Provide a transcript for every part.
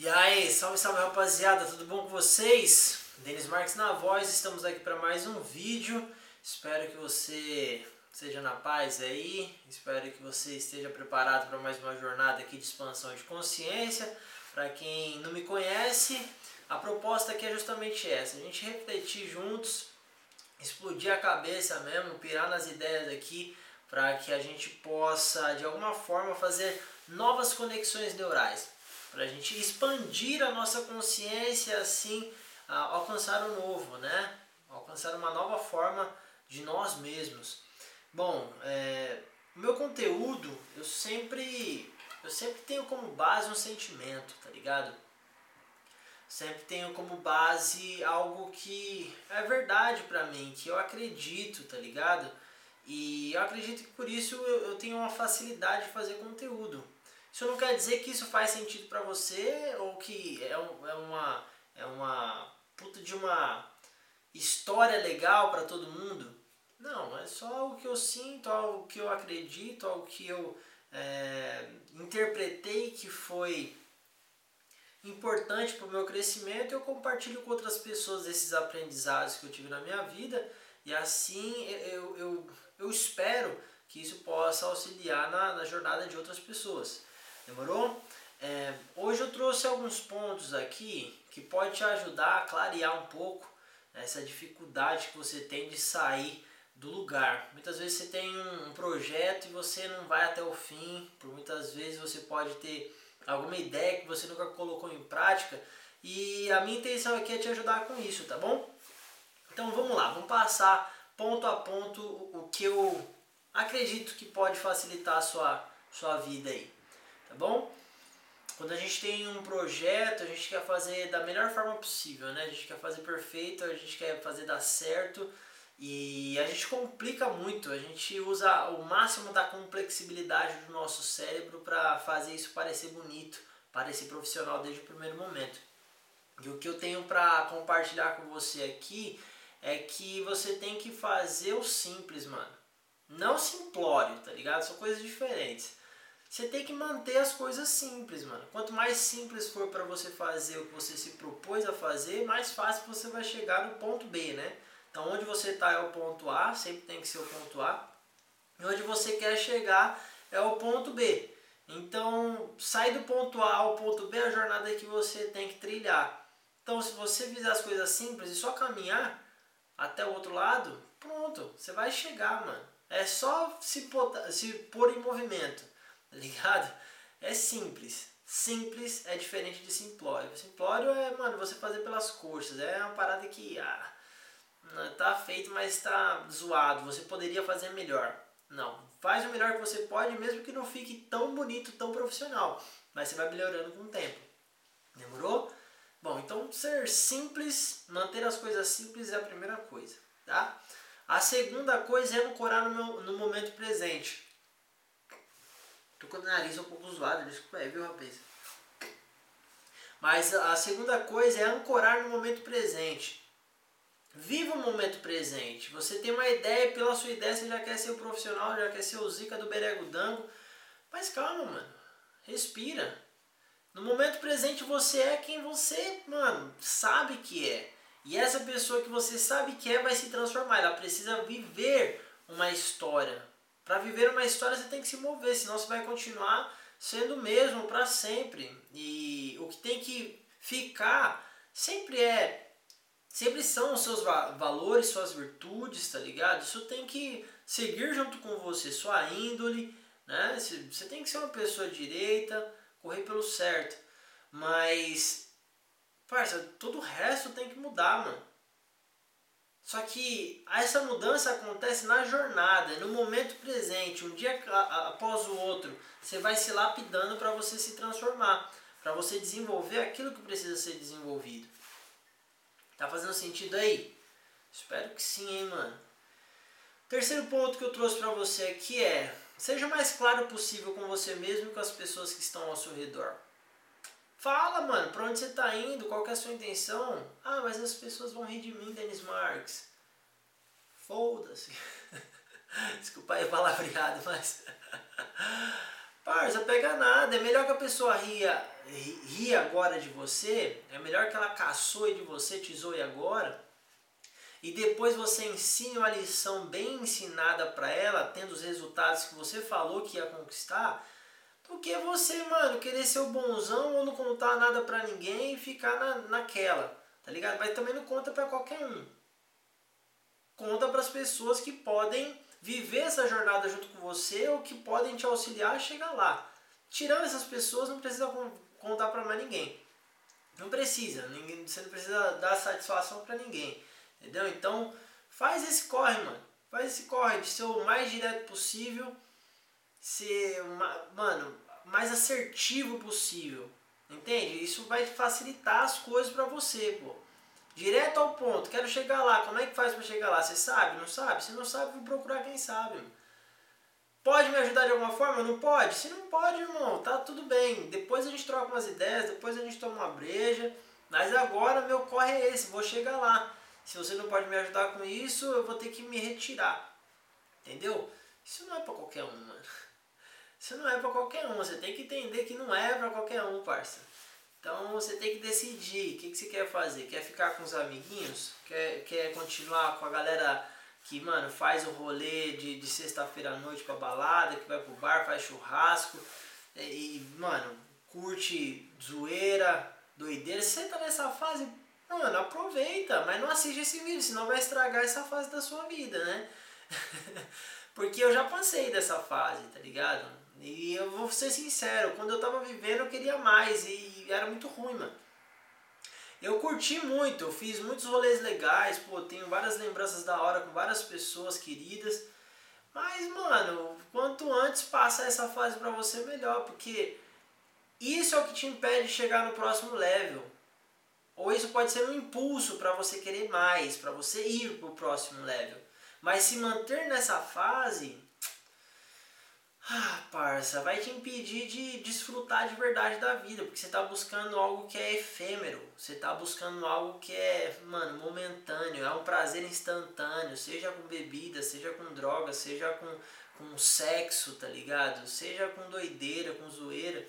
E aí, salve, salve rapaziada, tudo bom com vocês? Denis Marques na voz, estamos aqui para mais um vídeo. Espero que você seja na paz aí, espero que você esteja preparado para mais uma jornada aqui de expansão de consciência. Para quem não me conhece, a proposta aqui é justamente essa: a gente refletir juntos, explodir a cabeça mesmo, pirar nas ideias aqui, para que a gente possa de alguma forma fazer novas conexões neurais para a gente expandir a nossa consciência assim alcançar o novo, né? Alcançar uma nova forma de nós mesmos. Bom, é, meu conteúdo eu sempre eu sempre tenho como base um sentimento, tá ligado? Sempre tenho como base algo que é verdade para mim, que eu acredito, tá ligado? E eu acredito que por isso eu, eu tenho uma facilidade de fazer conteúdo. Isso não quer dizer que isso faz sentido para você ou que é, é, uma, é uma puta de uma história legal para todo mundo. Não, é só algo que eu sinto, algo que eu acredito, algo que eu é, interpretei que foi importante para o meu crescimento. Eu compartilho com outras pessoas esses aprendizados que eu tive na minha vida e assim eu, eu, eu espero que isso possa auxiliar na, na jornada de outras pessoas. Demorou? É, hoje eu trouxe alguns pontos aqui que pode te ajudar a clarear um pouco essa dificuldade que você tem de sair do lugar. Muitas vezes você tem um projeto e você não vai até o fim, por muitas vezes você pode ter alguma ideia que você nunca colocou em prática e a minha intenção aqui é te ajudar com isso, tá bom? Então vamos lá, vamos passar ponto a ponto o que eu acredito que pode facilitar a sua, sua vida aí tá bom? Quando a gente tem um projeto, a gente quer fazer da melhor forma possível, né? A gente quer fazer perfeito, a gente quer fazer dar certo e a gente complica muito, a gente usa o máximo da complexibilidade do nosso cérebro para fazer isso parecer bonito, parecer profissional desde o primeiro momento. E o que eu tenho para compartilhar com você aqui é que você tem que fazer o simples, mano. Não simplório, tá ligado? São coisas diferentes. Você tem que manter as coisas simples, mano. Quanto mais simples for para você fazer o que você se propôs a fazer, mais fácil você vai chegar no ponto B, né? Então, onde você está é o ponto A, sempre tem que ser o ponto A. E onde você quer chegar é o ponto B. Então, sai do ponto A ao ponto B, a jornada que você tem que trilhar. Então, se você fizer as coisas simples e só caminhar até o outro lado, pronto, você vai chegar, mano. É só se se pôr em movimento ligado? É simples. Simples é diferente de simplório. Simplório é, mano, você fazer pelas coxas. É uma parada que, ah, tá feito, mas tá zoado. Você poderia fazer melhor. Não, faz o melhor que você pode, mesmo que não fique tão bonito, tão profissional. Mas você vai melhorando com o tempo. Demorou? Bom, então ser simples, manter as coisas simples é a primeira coisa, tá? A segunda coisa é ancorar no, meu, no momento presente. Tô com o nariz um pouco zoado, desculpa aí, viu, rapaz? Mas a segunda coisa é ancorar no momento presente. Viva o momento presente. Você tem uma ideia, pela sua ideia você já quer ser o profissional, já quer ser o zica do berego dango. Mas calma, mano. Respira. No momento presente você é quem você, mano, sabe que é. E essa pessoa que você sabe que é vai se transformar. Ela precisa viver uma história. Para viver uma história você tem que se mover, senão você vai continuar sendo o mesmo para sempre. E o que tem que ficar sempre é sempre são os seus valores, suas virtudes, tá ligado? Isso tem que seguir junto com você, sua índole, né? Você tem que ser uma pessoa direita, correr pelo certo. Mas, parça, todo o resto tem que mudar, mano. Só que essa mudança acontece na jornada, no momento presente, um dia após o outro. Você vai se lapidando para você se transformar, para você desenvolver aquilo que precisa ser desenvolvido. Tá fazendo sentido aí? Espero que sim, hein, mano. Terceiro ponto que eu trouxe para você aqui é: seja o mais claro possível com você mesmo e com as pessoas que estão ao seu redor. Fala, mano, pra onde você tá indo? Qual que é a sua intenção? Ah, mas as pessoas vão rir de mim, Dennis Marks. Foda-se. Desculpa aí palavreado, mas. Parça, pega nada. É melhor que a pessoa ria, ria agora de você, é melhor que ela caçoe de você, te zoe agora, e depois você ensine uma lição bem ensinada para ela, tendo os resultados que você falou que ia conquistar, do que você, mano, querer ser o bonzão ou não contar nada pra ninguém e ficar na, naquela, tá ligado? Mas também não conta pra qualquer um. Conta para as pessoas que podem viver essa jornada junto com você ou que podem te auxiliar a chegar lá. Tirando essas pessoas, não precisa contar para mais ninguém. Não precisa, ninguém, você não precisa dar satisfação para ninguém. Entendeu? Então, faz esse corre, mano. Faz esse corre de ser o mais direto possível, ser, mano, mais assertivo possível. Entende? Isso vai facilitar as coisas para você, pô. Direto ao ponto, quero chegar lá. Como é que faz para chegar lá? Você sabe? Não sabe? Se não sabe, vou procurar quem sabe. Pode me ajudar de alguma forma? Não pode? Se não pode, irmão, tá tudo bem. Depois a gente troca umas ideias, depois a gente toma uma breja. Mas agora meu corre é esse, vou chegar lá. Se você não pode me ajudar com isso, eu vou ter que me retirar. Entendeu? Isso não é para qualquer um, mano. Isso não é para qualquer um. Você tem que entender que não é para qualquer um, parça. Então você tem que decidir o que, que você quer fazer. Quer ficar com os amiguinhos? Quer, quer continuar com a galera que, mano, faz o rolê de, de sexta-feira à noite pra balada, que vai pro bar, faz churrasco e, mano, curte zoeira, doideira. Você tá nessa fase, mano, aproveita, mas não assiste esse vídeo, senão vai estragar essa fase da sua vida, né? Porque eu já passei dessa fase, tá ligado? E eu vou ser sincero, quando eu tava vivendo eu queria mais e era muito ruim, mano. Eu curti muito, eu fiz muitos rolês legais, pô, tenho várias lembranças da hora com várias pessoas queridas. Mas, mano, quanto antes passar essa fase pra você, melhor, porque isso é o que te impede de chegar no próximo level. Ou isso pode ser um impulso para você querer mais, para você ir pro próximo level. Mas se manter nessa fase, ah, parça, vai te impedir de desfrutar de verdade da vida, porque você está buscando algo que é efêmero, você está buscando algo que é, mano, momentâneo, é um prazer instantâneo, seja com bebida, seja com droga, seja com, com sexo, tá ligado? Seja com doideira, com zoeira.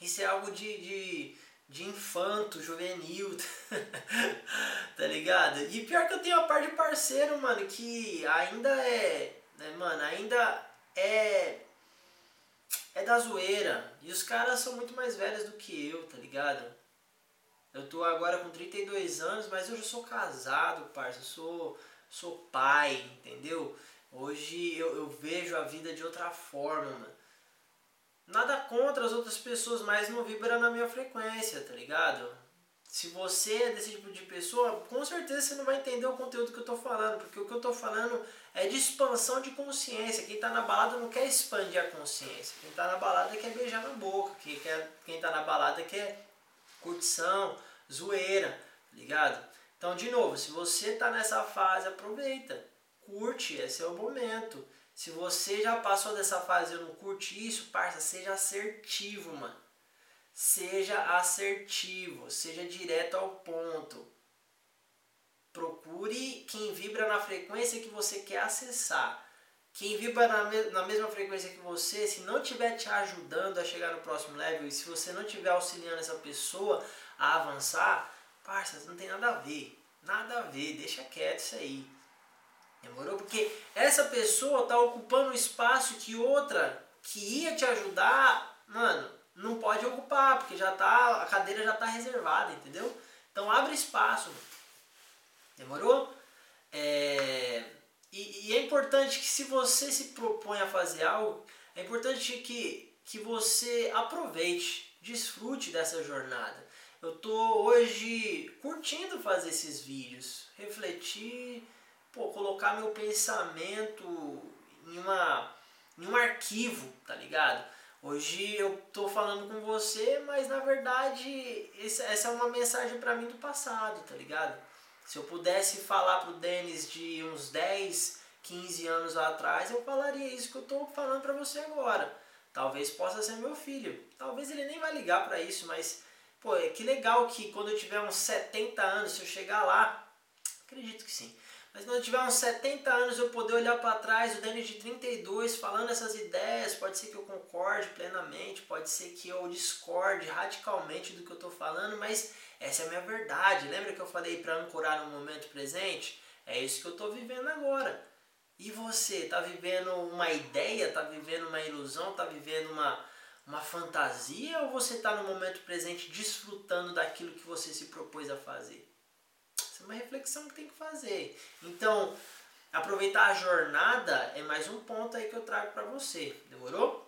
Isso é algo de, de, de infanto, juvenil, tá ligado? E pior que eu tenho a parte de parceiro, mano, que ainda é, né, mano, ainda é é da zoeira. E os caras são muito mais velhos do que eu, tá ligado? Eu tô agora com 32 anos, mas eu já sou casado, parça. Eu sou, sou pai, entendeu? Hoje eu, eu vejo a vida de outra forma, mano. Nada contra as outras pessoas, mas não vibra na minha frequência, tá ligado? Se você é desse tipo de pessoa, com certeza você não vai entender o conteúdo que eu estou falando, porque o que eu estou falando é de expansão de consciência. Quem está na balada não quer expandir a consciência. Quem está na balada quer beijar na boca. Quem, quer, quem tá na balada quer curtição, zoeira, tá ligado? Então, de novo, se você está nessa fase, aproveita. Curte, esse é o momento. Se você já passou dessa fase e não curte isso, parça, seja assertivo, mano. Seja assertivo, seja direto ao ponto. Procure quem vibra na frequência que você quer acessar. Quem vibra na, me na mesma frequência que você, se não estiver te ajudando a chegar no próximo level e se você não estiver auxiliando essa pessoa a avançar, parça, não tem nada a ver. Nada a ver, deixa quieto isso aí. Demorou? Porque essa pessoa está ocupando um espaço que outra que ia te ajudar, mano, não pode ocupar, porque já tá, a cadeira já está reservada, entendeu? Então abre espaço. Demorou? É, e, e, é importante que se você se propõe a fazer algo, é importante que, que você aproveite, desfrute dessa jornada. Eu tô hoje curtindo fazer esses vídeos, refletir, pô, colocar meu pensamento em, uma, em um arquivo, tá ligado? Hoje eu tô falando com você, mas na verdade essa é uma mensagem para mim do passado, tá ligado? Se eu pudesse falar pro Denis de uns 10, 15 anos atrás, eu falaria isso que eu tô falando para você agora. Talvez possa ser meu filho. Talvez ele nem vai ligar para isso, mas pô, é que legal que quando eu tiver uns 70 anos, se eu chegar lá, acredito que sim. Mas quando eu tiver uns 70 anos eu poder olhar para trás, o Denis de 32 falando essas ideias, pode ser que eu concorde plenamente, pode ser que eu discorde radicalmente do que eu estou falando, mas essa é a minha verdade. Lembra que eu falei para ancorar no momento presente? É isso que eu estou vivendo agora. E você, está vivendo uma ideia, está vivendo uma ilusão, está vivendo uma, uma fantasia ou você está no momento presente desfrutando daquilo que você se propôs a fazer? Isso é uma reflexão que tem que fazer. Então, aproveitar a jornada é mais um ponto aí que eu trago para você. Demorou?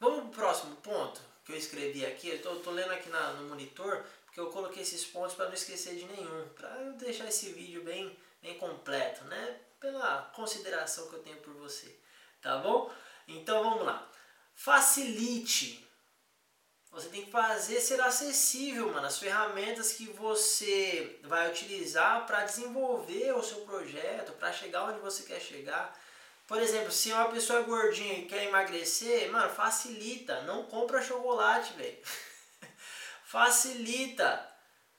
Vamos pro próximo ponto que eu escrevi aqui. Eu estou lendo aqui na, no monitor porque eu coloquei esses pontos para não esquecer de nenhum, para deixar esse vídeo bem, bem completo, né? Pela consideração que eu tenho por você, tá bom? Então vamos lá. Facilite você tem que fazer ser acessível, mano, as ferramentas que você vai utilizar para desenvolver o seu projeto, para chegar onde você quer chegar. Por exemplo, se uma pessoa é gordinha e quer emagrecer, mano, facilita. Não compra chocolate, velho. facilita.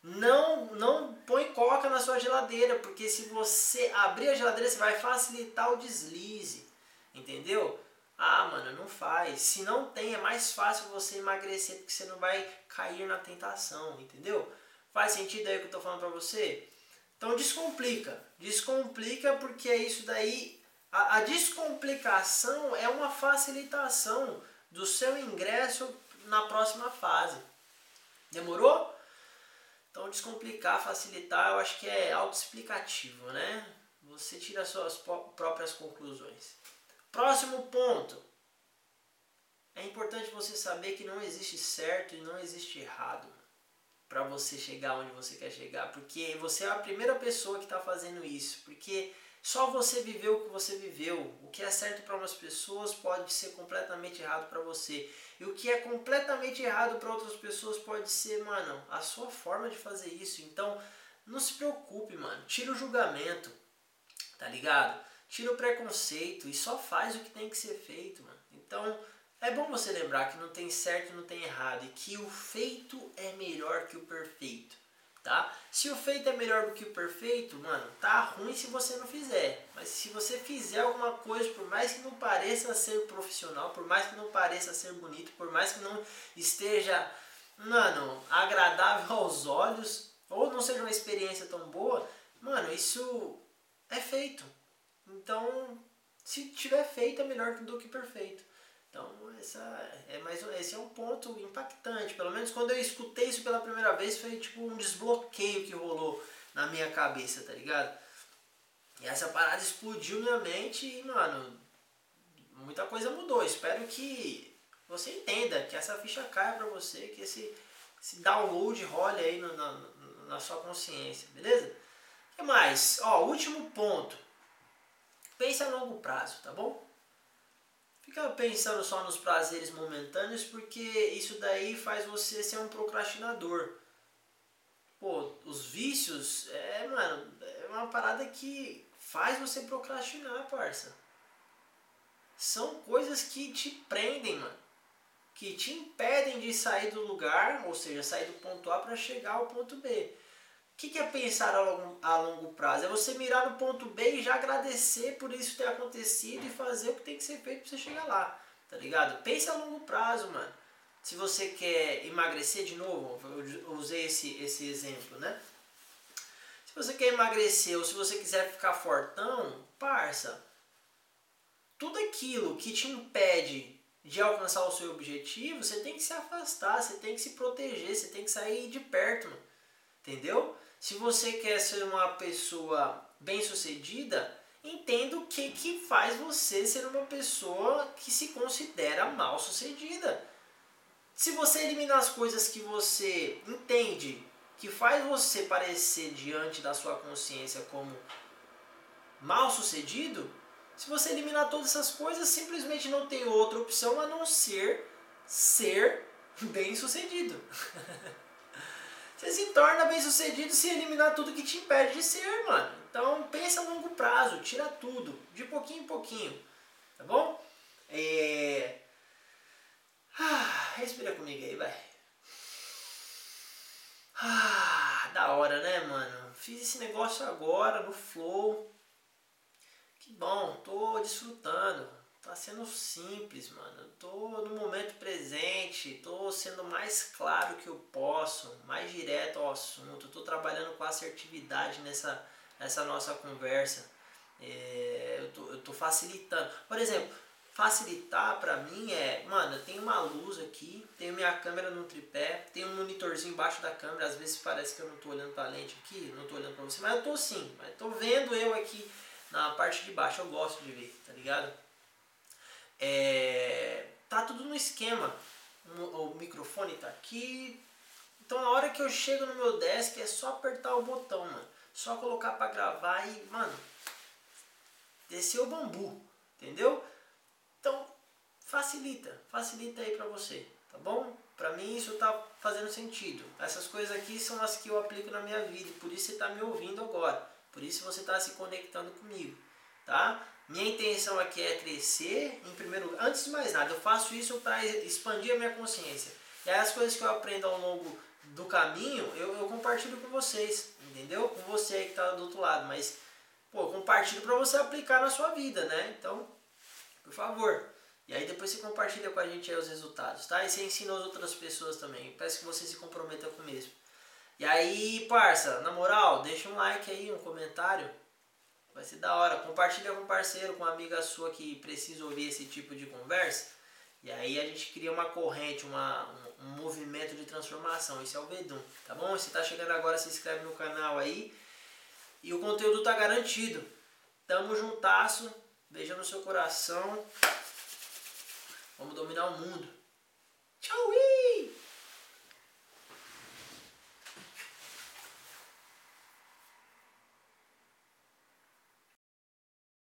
Não, não põe coca na sua geladeira, porque se você abrir a geladeira, você vai facilitar o deslize. Entendeu? Ah, mano, não faz. Se não tem, é mais fácil você emagrecer porque você não vai cair na tentação, entendeu? Faz sentido aí o que eu tô falando pra você? Então descomplica. Descomplica porque é isso daí. A, a descomplicação é uma facilitação do seu ingresso na próxima fase. Demorou? Então descomplicar, facilitar, eu acho que é autoexplicativo, né? Você tira suas próprias conclusões. Próximo ponto. É importante você saber que não existe certo e não existe errado para você chegar onde você quer chegar, porque você é a primeira pessoa que está fazendo isso, porque só você viveu o que você viveu. O que é certo para umas pessoas pode ser completamente errado para você. E o que é completamente errado para outras pessoas pode ser, mano, a sua forma de fazer isso. Então, não se preocupe, mano. Tira o julgamento, tá ligado? Tira o preconceito e só faz o que tem que ser feito, mano. Então, é bom você lembrar que não tem certo e não tem errado e que o feito é melhor que o perfeito, tá? Se o feito é melhor do que o perfeito, mano, tá ruim se você não fizer. Mas se você fizer alguma coisa, por mais que não pareça ser profissional, por mais que não pareça ser bonito, por mais que não esteja, mano, agradável aos olhos, ou não seja uma experiência tão boa, mano, isso é feito. Então, se tiver feito é melhor do que perfeito. Então, essa é mais, esse é um ponto impactante. Pelo menos quando eu escutei isso pela primeira vez, foi tipo um desbloqueio que rolou na minha cabeça, tá ligado? E essa parada explodiu minha mente e, mano, muita coisa mudou. Espero que você entenda, que essa ficha caia pra você, que esse, esse download role aí na, na, na sua consciência, beleza? O que mais? Ó, último ponto Pense a longo prazo, tá bom? Fica pensando só nos prazeres momentâneos porque isso daí faz você ser um procrastinador. Pô, os vícios é, mano, é uma parada que faz você procrastinar, parça. São coisas que te prendem, mano. Que te impedem de sair do lugar, ou seja, sair do ponto A para chegar ao ponto B que, que é pensar a longo, a longo prazo? É você mirar no ponto B e já agradecer por isso ter acontecido e fazer o que tem que ser feito para você chegar lá, tá ligado? Pense a longo prazo, mano. Se você quer emagrecer de novo, eu usei esse, esse exemplo, né? Se você quer emagrecer ou se você quiser ficar fortão, parça, tudo aquilo que te impede de alcançar o seu objetivo, você tem que se afastar, você tem que se proteger, você tem que sair de perto, mano. entendeu? Se você quer ser uma pessoa bem-sucedida, entenda o que, que faz você ser uma pessoa que se considera mal-sucedida. Se você eliminar as coisas que você entende que faz você parecer diante da sua consciência como mal-sucedido, se você eliminar todas essas coisas, simplesmente não tem outra opção a não ser ser bem-sucedido. Você se torna bem sucedido se eliminar tudo que te impede de ser, mano. Então pensa a longo prazo, tira tudo, de pouquinho em pouquinho, tá bom? É... Ah, respira comigo aí, vai. Ah, da hora, né, mano? Fiz esse negócio agora no flow. Que bom, tô desfrutando. Tá sendo simples, mano. tô no momento presente, tô sendo mais claro que eu posso, mais direto ao assunto. tô trabalhando com assertividade nessa, nessa nossa conversa. É, eu, tô, eu tô facilitando. Por exemplo, facilitar para mim é, mano, eu tenho uma luz aqui, tenho minha câmera no tripé, tenho um monitorzinho embaixo da câmera, às vezes parece que eu não tô olhando pra lente aqui, não tô olhando pra você, mas eu tô sim, mas tô vendo eu aqui na parte de baixo, eu gosto de ver, tá ligado? É, tá tudo no esquema, o microfone tá aqui, então na hora que eu chego no meu desk é só apertar o botão, mano, só colocar para gravar e, mano, descer o bambu, entendeu? Então, facilita, facilita aí para você, tá bom? Para mim isso tá fazendo sentido. Essas coisas aqui são as que eu aplico na minha vida, por isso você tá me ouvindo agora. Por isso você está se conectando comigo, tá? Minha intenção aqui é crescer, em primeiro lugar. Antes de mais nada, eu faço isso para expandir a minha consciência. E aí as coisas que eu aprendo ao longo do caminho, eu, eu compartilho com vocês, entendeu? Com você aí que está do outro lado, mas pô, compartilho para você aplicar na sua vida, né? Então, por favor. E aí depois você compartilha com a gente os resultados, tá? E você ensina as outras pessoas também. peço que você se comprometa com o mesmo. E aí, parça, na moral, deixa um like aí, um comentário. Vai ser da hora. Compartilha com um parceiro, com uma amiga sua que precisa ouvir esse tipo de conversa. E aí a gente cria uma corrente, uma, um, movimento de transformação. Isso é o Bedum, tá bom? Se tá chegando agora, se inscreve no canal aí. E o conteúdo tá garantido. Tamo juntasso. Beijo no seu coração. Vamos dominar o mundo. Tchau!